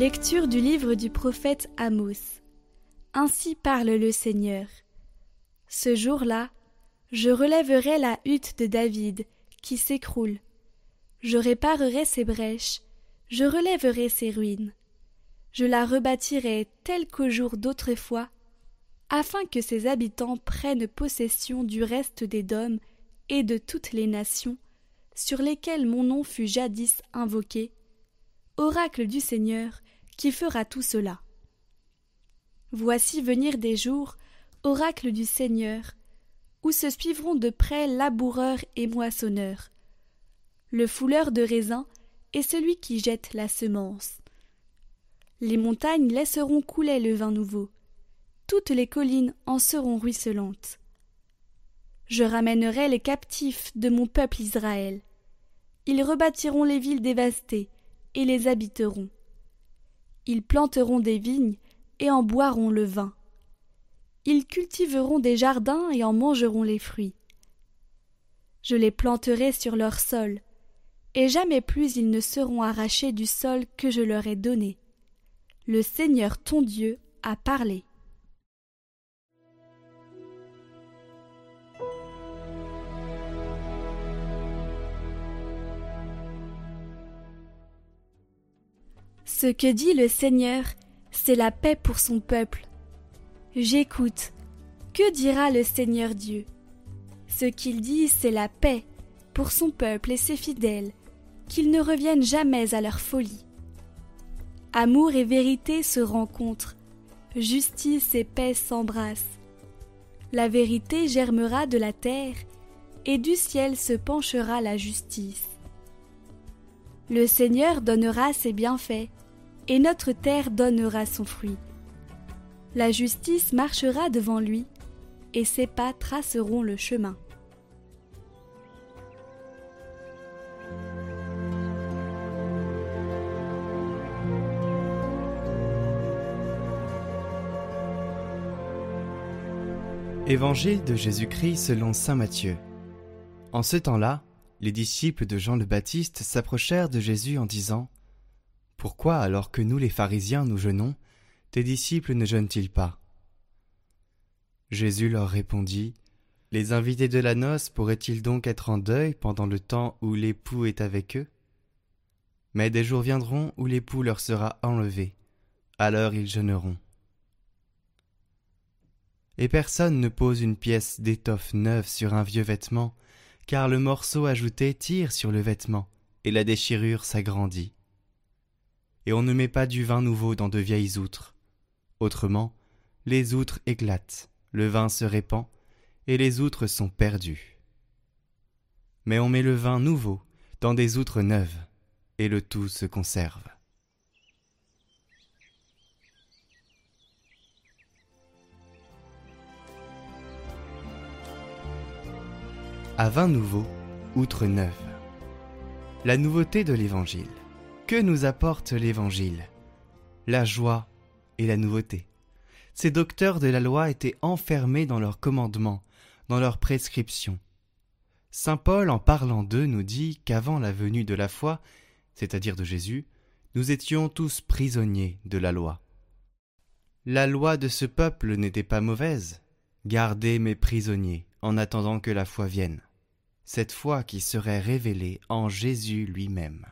Lecture du livre du prophète Amos. Ainsi parle le Seigneur. Ce jour-là, je relèverai la hutte de David, qui s'écroule. Je réparerai ses brèches, je relèverai ses ruines. Je la rebâtirai telle qu'au jour d'autrefois, afin que ses habitants prennent possession du reste des dômes et de toutes les nations, sur lesquelles mon nom fut jadis invoqué, oracle du Seigneur, qui fera tout cela. Voici venir des jours, oracle du Seigneur, où se suivront de près laboureurs et moissonneurs, le fouleur de raisins et celui qui jette la semence. Les montagnes laisseront couler le vin nouveau, toutes les collines en seront ruisselantes. Je ramènerai les captifs de mon peuple Israël. Ils rebâtiront les villes dévastées et les habiteront. Ils planteront des vignes et en boiront le vin. Ils cultiveront des jardins et en mangeront les fruits. Je les planterai sur leur sol, et jamais plus ils ne seront arrachés du sol que je leur ai donné. Le Seigneur ton Dieu a parlé. Ce que dit le Seigneur, c'est la paix pour son peuple. J'écoute. Que dira le Seigneur Dieu? Ce qu'il dit, c'est la paix pour son peuple et ses fidèles, qu'ils ne reviennent jamais à leur folie. Amour et vérité se rencontrent, justice et paix s'embrassent. La vérité germera de la terre, et du ciel se penchera la justice. Le Seigneur donnera ses bienfaits, et notre terre donnera son fruit. La justice marchera devant lui, et ses pas traceront le chemin. Évangile de Jésus-Christ selon Saint Matthieu. En ce temps-là, les disciples de Jean le Baptiste s'approchèrent de Jésus en disant pourquoi, alors que nous les pharisiens nous jeûnons, tes disciples ne jeûnent-ils pas? Jésus leur répondit Les invités de la noce pourraient-ils donc être en deuil pendant le temps où l'époux est avec eux? Mais des jours viendront où l'époux leur sera enlevé, alors ils jeûneront. Et personne ne pose une pièce d'étoffe neuve sur un vieux vêtement, car le morceau ajouté tire sur le vêtement, et la déchirure s'agrandit et on ne met pas du vin nouveau dans de vieilles outres. Autrement, les outres éclatent, le vin se répand, et les outres sont perdues. Mais on met le vin nouveau dans des outres neuves, et le tout se conserve. À vin nouveau, outre neuve. La nouveauté de l'Évangile. Que nous apporte l'Évangile La joie et la nouveauté. Ces docteurs de la loi étaient enfermés dans leurs commandements, dans leurs prescriptions. Saint Paul, en parlant d'eux, nous dit qu'avant la venue de la foi, c'est-à-dire de Jésus, nous étions tous prisonniers de la loi. La loi de ce peuple n'était pas mauvaise. Gardez mes prisonniers en attendant que la foi vienne, cette foi qui serait révélée en Jésus lui-même.